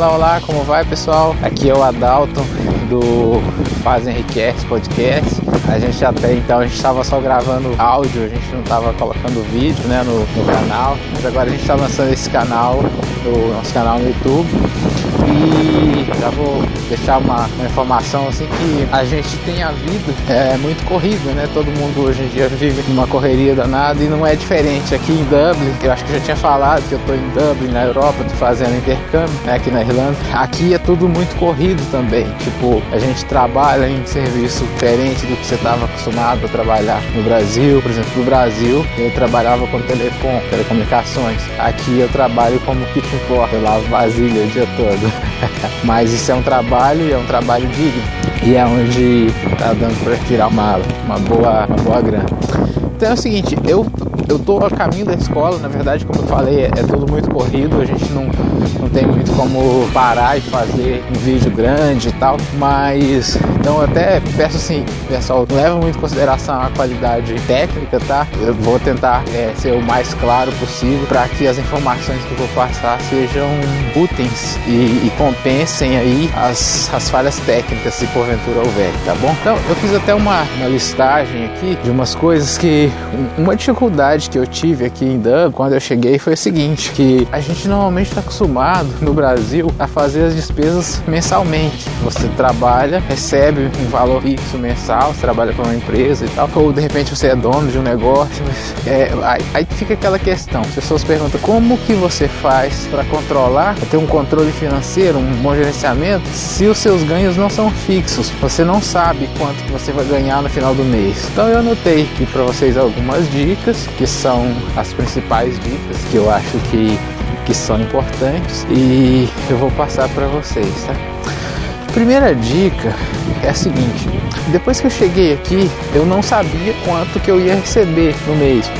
Olá, olá, como vai pessoal? Aqui é o Adalto do Fazem Request Podcast. A gente até então a gente estava só gravando áudio, a gente não estava colocando vídeo né, no, no canal, mas agora a gente está lançando esse canal, no nosso canal no YouTube. E já vou deixar uma, uma, informação assim que a gente tem a vida é muito corrida, né? Todo mundo hoje em dia vive numa correria danada e não é diferente aqui em Dublin. Eu acho que já tinha falado que eu tô em Dublin, na Europa, tô fazendo intercâmbio né, aqui na Irlanda. Aqui é tudo muito corrido também. Tipo, a gente trabalha em serviço diferente do que você estava acostumado a trabalhar no Brasil. Por exemplo, no Brasil eu trabalhava com telecom, telecomunicações. Aqui eu trabalho como kitchen porter, eu lavo vasilha o dia todo. Mas isso é um trabalho e é um trabalho digno. E é onde tá dando para tirar uma, uma, boa, uma boa grana. Então é o seguinte, eu eu tô a caminho da escola, na verdade, como eu falei, é, é, tudo muito corrido, a gente não, não tem muito como parar e fazer um vídeo grande e tal, mas então eu até peço assim, pessoal, leva muito em consideração a qualidade técnica, tá? Eu vou tentar é, ser o mais claro possível para que as informações que eu vou passar sejam úteis e, e compensem aí as, as falhas técnicas se porventura houver, tá bom? Então eu fiz até uma, uma listagem aqui de umas coisas que uma dificuldade que eu tive aqui em Dublin quando eu cheguei foi o seguinte, que a gente normalmente está acostumado no Brasil a fazer as despesas mensalmente. Você trabalha, recebe um valor fixo mensal, você trabalha para uma empresa e tal, ou de repente você é dono de um negócio. É, aí, aí, fica aquela questão, as pessoas perguntam como que você faz para controlar, ter um controle financeiro, um bom gerenciamento, se os seus ganhos não são fixos, você não sabe quanto que você vai ganhar no final do mês. Então eu anotei aqui para vocês algumas dicas que são as principais dicas que eu acho que, que são importantes e eu vou passar para vocês, tá? Primeira dica é a seguinte: depois que eu cheguei aqui, eu não sabia quanto que eu ia receber no mês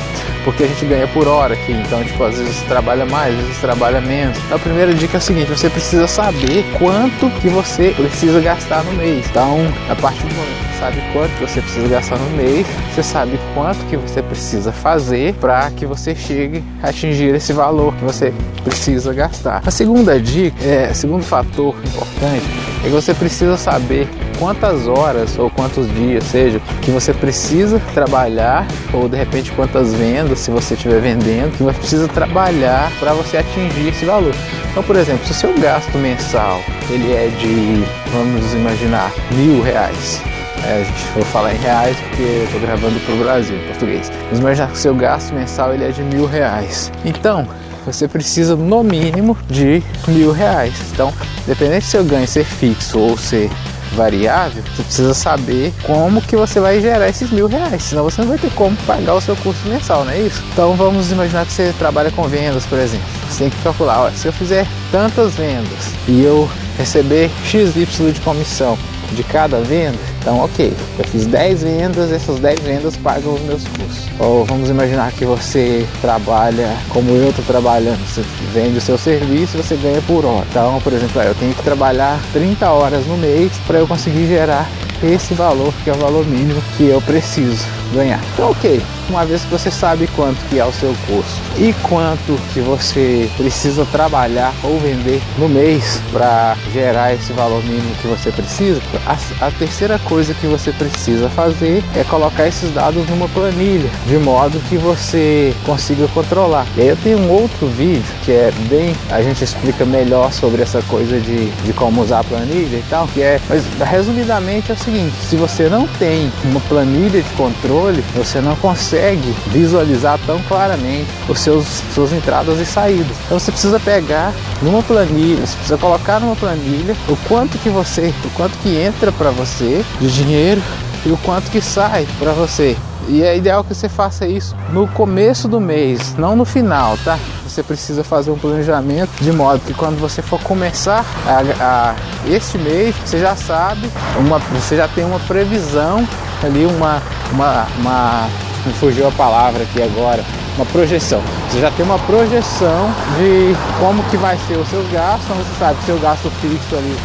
porque a gente ganha por hora aqui, então tipo, às vezes trabalha mais, às vezes trabalha menos. Então a primeira dica é a seguinte, você precisa saber quanto que você precisa gastar no mês. Então, a partir do momento que você sabe quanto você precisa gastar no mês, você sabe quanto que você precisa fazer para que você chegue a atingir esse valor que você precisa gastar. A segunda dica, é, segundo fator importante, é que você precisa saber quantas horas ou quantos dias, seja, que você precisa trabalhar ou de repente quantas vendas, se você estiver vendendo, que você precisa trabalhar para você atingir esse valor. Então, por exemplo, se o seu gasto mensal ele é de, vamos imaginar, mil reais, é, a gente vou falar em reais porque eu estou gravando para o Brasil, em português. Vamos imaginar que o seu gasto mensal ele é de mil reais. Então, você precisa no mínimo de mil reais. Então, dependendo se seu ganho ser fixo ou ser variável, você precisa saber como que você vai gerar esses mil reais, senão você não vai ter como pagar o seu custo mensal, não é isso? Então vamos imaginar que você trabalha com vendas, por exemplo. Você tem que calcular, ó, se eu fizer tantas vendas e eu receber XY de comissão de cada venda, então ok, eu fiz 10 vendas, essas 10 vendas pagam os meus custos. Ou vamos imaginar que você trabalha como eu estou trabalhando, você vende o seu serviço e você ganha por hora. Então, por exemplo, eu tenho que trabalhar 30 horas no mês para eu conseguir gerar esse valor que é o valor mínimo que eu preciso ganhar. Então, ok, uma vez que você sabe quanto que é o seu custo e quanto que você precisa trabalhar ou vender no mês para gerar esse valor mínimo que você precisa, a, a, terceira coisa que você precisa fazer é colocar esses dados numa planilha, de modo que você consiga controlar. E aí eu tenho um outro vídeo que é bem, a gente explica melhor sobre essa coisa de, de como usar a planilha e tal, que é, mas resumidamente é o seguinte, se você não tem uma planilha de controle, você não consegue consegue visualizar tão claramente os seus suas entradas e saídas. Então você precisa pegar numa planilha, você precisa colocar numa planilha o quanto que você, o quanto que entra para você de dinheiro e o quanto que sai para você. E é ideal que você faça isso no começo do mês, não no final, tá? Você precisa fazer um planejamento de modo que quando você for começar a, a este mês, você já sabe, uma, você já tem uma previsão ali, uma, uma, uma me fugiu a palavra aqui agora, uma projeção. Você já tem uma projeção de como que vai ser os seus gastos, você sabe que seu gasto fixo ali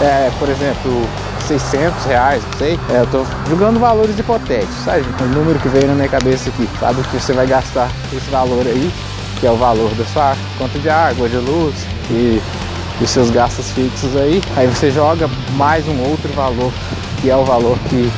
é, por exemplo, 600 reais, não sei. É, eu tô jogando valores hipotéticos, sabe? O número que veio na minha cabeça aqui, sabe que você vai gastar esse valor aí, que é o valor da sua conta de água, de luz e dos seus gastos fixos aí. Aí você joga mais um outro valor, que é o valor que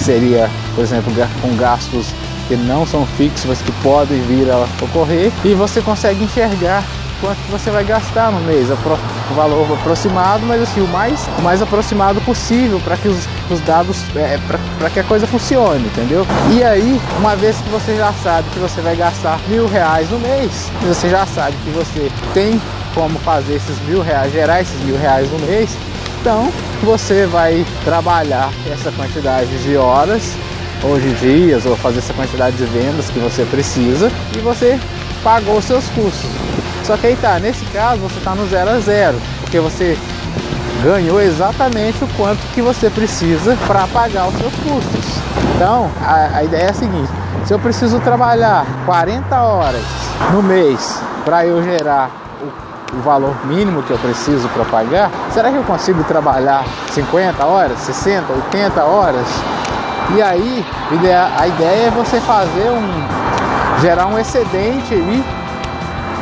seria, por exemplo, com gastos que não são fixos, mas que podem vir a ocorrer, e você consegue enxergar quanto você vai gastar no mês, o valor aproximado, mas assim, o mais, o mais aproximado possível para que os, os dados, é, para que a coisa funcione, entendeu? E aí, uma vez que você já sabe que você vai gastar mil reais no mês, você já sabe que você tem como fazer esses mil reais, gerar esses mil reais no mês, então você vai trabalhar essa quantidade de horas ou de dias, ou fazer essa quantidade de vendas que você precisa e você pagou os seus custos. Só que aí tá, nesse caso você está no zero a zero, porque você ganhou exatamente o quanto que você precisa para pagar os seus custos. Então, a, a, ideia é a seguinte: se eu preciso trabalhar 40 horas no mês para eu gerar o, valor mínimo que eu preciso para pagar, será que eu consigo trabalhar 50 horas, 60, 80 horas? E aí, a ideia é você fazer um gerar um excedente aí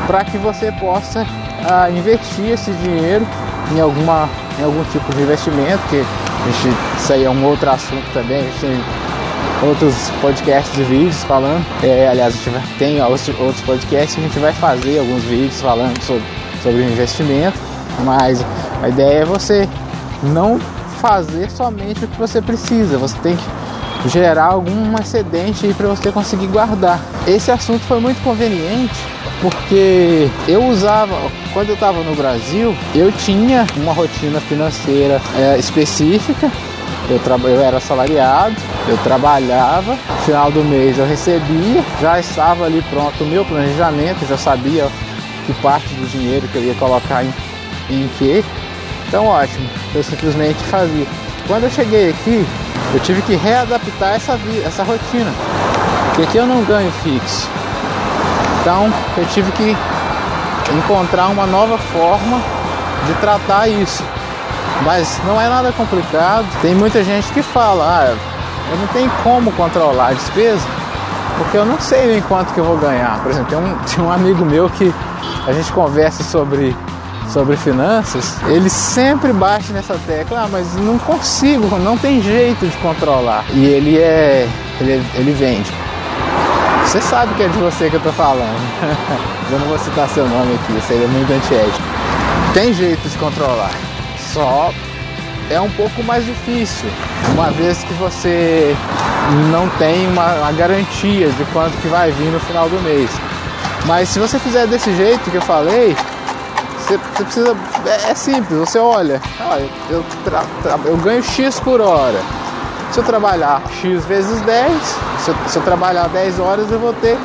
para que você possa ah, investir esse dinheiro em, alguma, em algum tipo de investimento, que a gente, isso aí é um outro assunto também, a gente tem outros podcasts e vídeos falando. É, aliás, a gente tem outros podcasts que a gente vai fazer alguns vídeos falando sobre, sobre investimento, mas a ideia é você não fazer somente o que você precisa, você tem que gerar algum excedente para você conseguir guardar. Esse assunto foi muito conveniente porque eu usava, quando eu estava no Brasil, eu tinha uma rotina financeira é, específica. Eu, eu era assalariado, eu trabalhava, final do mês eu recebia, já estava ali pronto o meu planejamento, já sabia que parte do dinheiro que eu ia colocar em, em que. Então ótimo, eu simplesmente fazia. Quando eu cheguei aqui, eu tive que readaptar essa, essa rotina, porque aqui eu não ganho fixo. Então eu tive que encontrar uma nova forma de tratar isso. Mas não é nada complicado. Tem muita gente que fala, ah, eu não tenho como controlar a despesa, porque eu não sei em quanto que eu vou ganhar. Por exemplo, tem um, tem um amigo meu que a gente conversa sobre, sobre finanças, ele sempre bate nessa tecla, ah, mas não consigo, não tem jeito de controlar. E ele é. ele, ele vende. Você sabe que é de você que eu tô falando. eu não vou citar seu nome aqui, seria muito antiético. Tem jeito de controlar, só é um pouco mais difícil, uma vez que você não tem uma, uma garantia de quanto que vai vir no final do mês. Mas se você fizer desse jeito que eu falei, você, você precisa. É, é, simples, você olha, olha eu, tra, tra, eu ganho X por hora. Se eu trabalhar X vezes 10, se eu, se eu trabalhar 10 horas, eu vou ter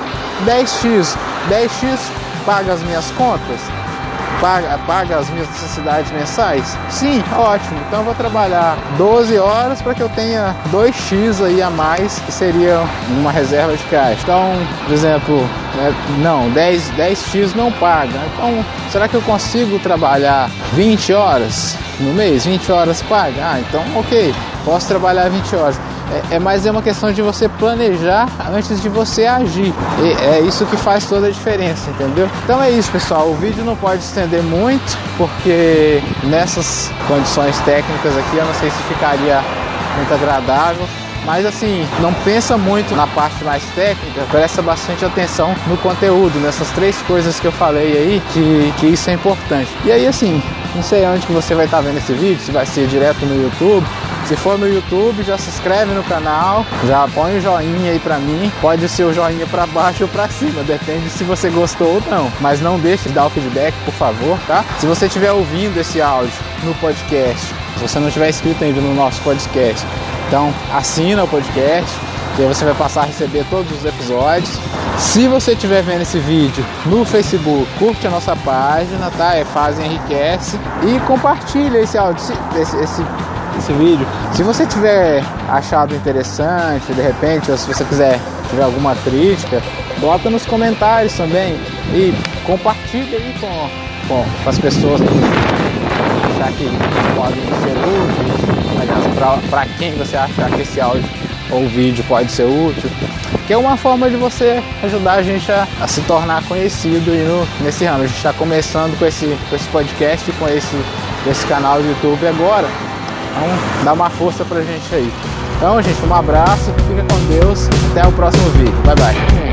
10x. 10x paga as minhas contas? Paga, paga as minhas necessidades mensais? Sim, ótimo. Então eu vou trabalhar 12 horas para que eu tenha 2x aí a mais, que seria uma reserva de caixa. Então, por exemplo, né, não, 10, 10x não paga. Então, será que eu consigo trabalhar 20 horas no mês? 20 horas paga? Ah, então ok, posso trabalhar 20 horas. É, é mais uma questão de você planejar antes de você agir. E é isso que faz toda a diferença, entendeu? Então é isso, pessoal. O vídeo não pode estender muito, porque nessas condições técnicas aqui eu não sei se ficaria muito agradável. Mas assim, não pensa muito na parte mais técnica, presta bastante atenção no conteúdo, nessas três coisas que eu falei aí, que, que isso é importante. E aí assim, não sei onde que você vai estar vendo esse vídeo, se vai ser direto no YouTube, se for no YouTube, já se inscreve no canal, já põe o joinha aí pra mim. Pode ser o joinha pra baixo ou pra cima, depende se você gostou ou não. Mas não deixe de dar o feedback, por favor, tá? Se você estiver ouvindo esse áudio no podcast, se você não estiver inscrito ainda no nosso podcast, então assina o podcast, que aí você vai passar a receber todos os episódios. Se você estiver vendo esse vídeo no Facebook, curte a nossa página, tá? É Fazem Enriquece e compartilha esse áudio, esse, esse esse vídeo. Se você tiver achado interessante, de repente, ou se você quiser tiver alguma crítica, bota nos comentários também e compartilha aí com, com, com as pessoas que achar que podem ser úteis, para quem você achar que esse áudio ou vídeo pode ser útil. que é uma forma de você ajudar a gente a, a se tornar conhecido no, nesse ramo. A gente está começando com esse, com esse podcast, com esse, esse canal do YouTube agora. Então dá uma força pra gente aí. Então, gente, um abraço, fica com Deus, até o próximo vídeo. Bye bye.